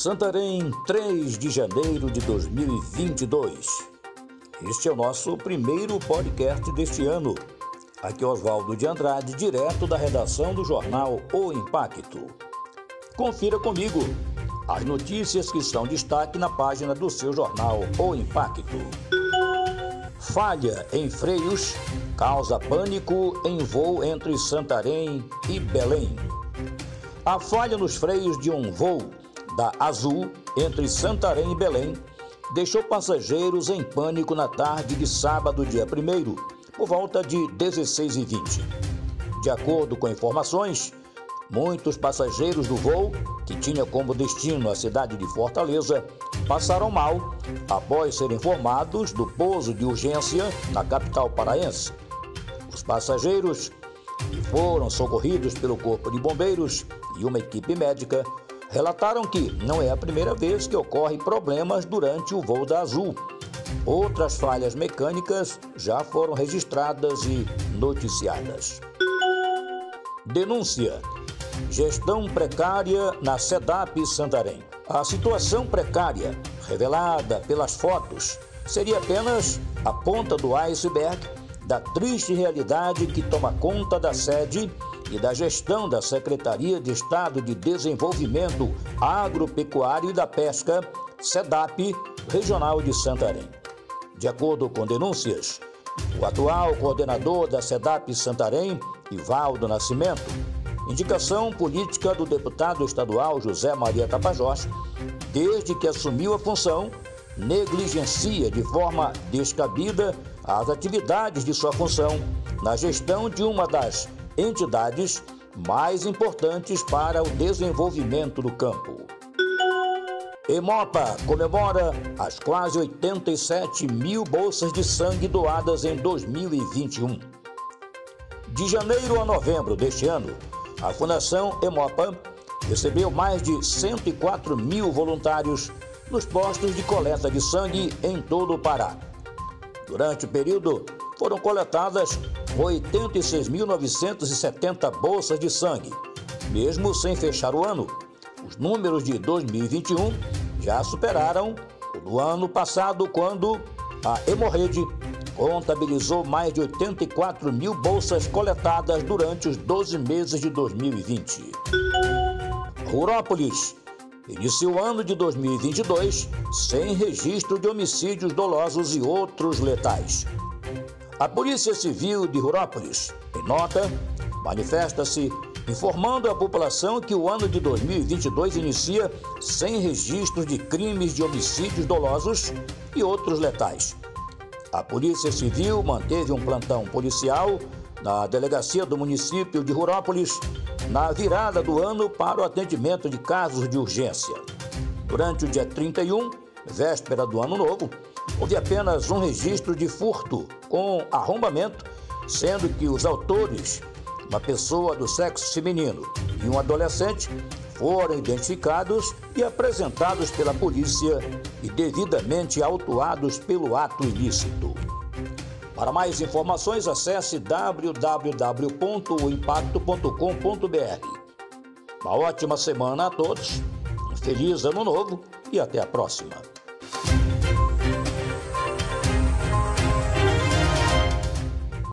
Santarém, 3 de janeiro de 2022. Este é o nosso primeiro podcast deste ano. Aqui é Oswaldo de Andrade, direto da redação do jornal O Impacto. Confira comigo as notícias que estão destaque na página do seu jornal O Impacto. Falha em freios causa pânico em voo entre Santarém e Belém. A falha nos freios de um voo da Azul entre Santarém e Belém deixou passageiros em pânico na tarde de sábado, dia 1 por volta de 16h20. De acordo com informações, muitos passageiros do voo, que tinha como destino a cidade de Fortaleza, passaram mal após serem informados do pouso de urgência na capital paraense. Os passageiros, que foram socorridos pelo Corpo de Bombeiros e uma equipe médica, relataram que não é a primeira vez que ocorrem problemas durante o voo da Azul. Outras falhas mecânicas já foram registradas e noticiadas. Denúncia: Gestão precária na SEDAP Santarém. A situação precária, revelada pelas fotos, seria apenas a ponta do iceberg da triste realidade que toma conta da sede e da gestão da Secretaria de Estado de Desenvolvimento Agropecuário e da Pesca, SEDAP, Regional de Santarém. De acordo com denúncias, o atual coordenador da SEDAP Santarém, Ivaldo Nascimento, indicação política do deputado estadual José Maria Tapajós, desde que assumiu a função, negligencia de forma descabida as atividades de sua função na gestão de uma das entidades mais importantes para o desenvolvimento do campo. Emopa comemora as quase 87 mil bolsas de sangue doadas em 2021. De janeiro a novembro deste ano, a Fundação Emopa recebeu mais de 104 mil voluntários nos postos de coleta de sangue em todo o Pará. Durante o período, foram coletadas 86.970 bolsas de sangue. Mesmo sem fechar o ano, os números de 2021 já superaram o do ano passado, quando a Hemorrede contabilizou mais de 84 mil bolsas coletadas durante os 12 meses de 2020. Rurópolis inicia o ano de 2022 sem registro de homicídios dolosos e outros letais. A Polícia Civil de Rurópolis, em nota, manifesta-se informando a população que o ano de 2022 inicia sem registros de crimes de homicídios dolosos e outros letais. A Polícia Civil manteve um plantão policial na delegacia do município de Rurópolis na virada do ano para o atendimento de casos de urgência. Durante o dia 31, véspera do ano novo, houve apenas um registro de furto com arrombamento, sendo que os autores, uma pessoa do sexo feminino e um adolescente, foram identificados e apresentados pela polícia e devidamente autuados pelo ato ilícito. Para mais informações, acesse www.impacto.com.br. Uma ótima semana a todos, um feliz ano novo e até a próxima.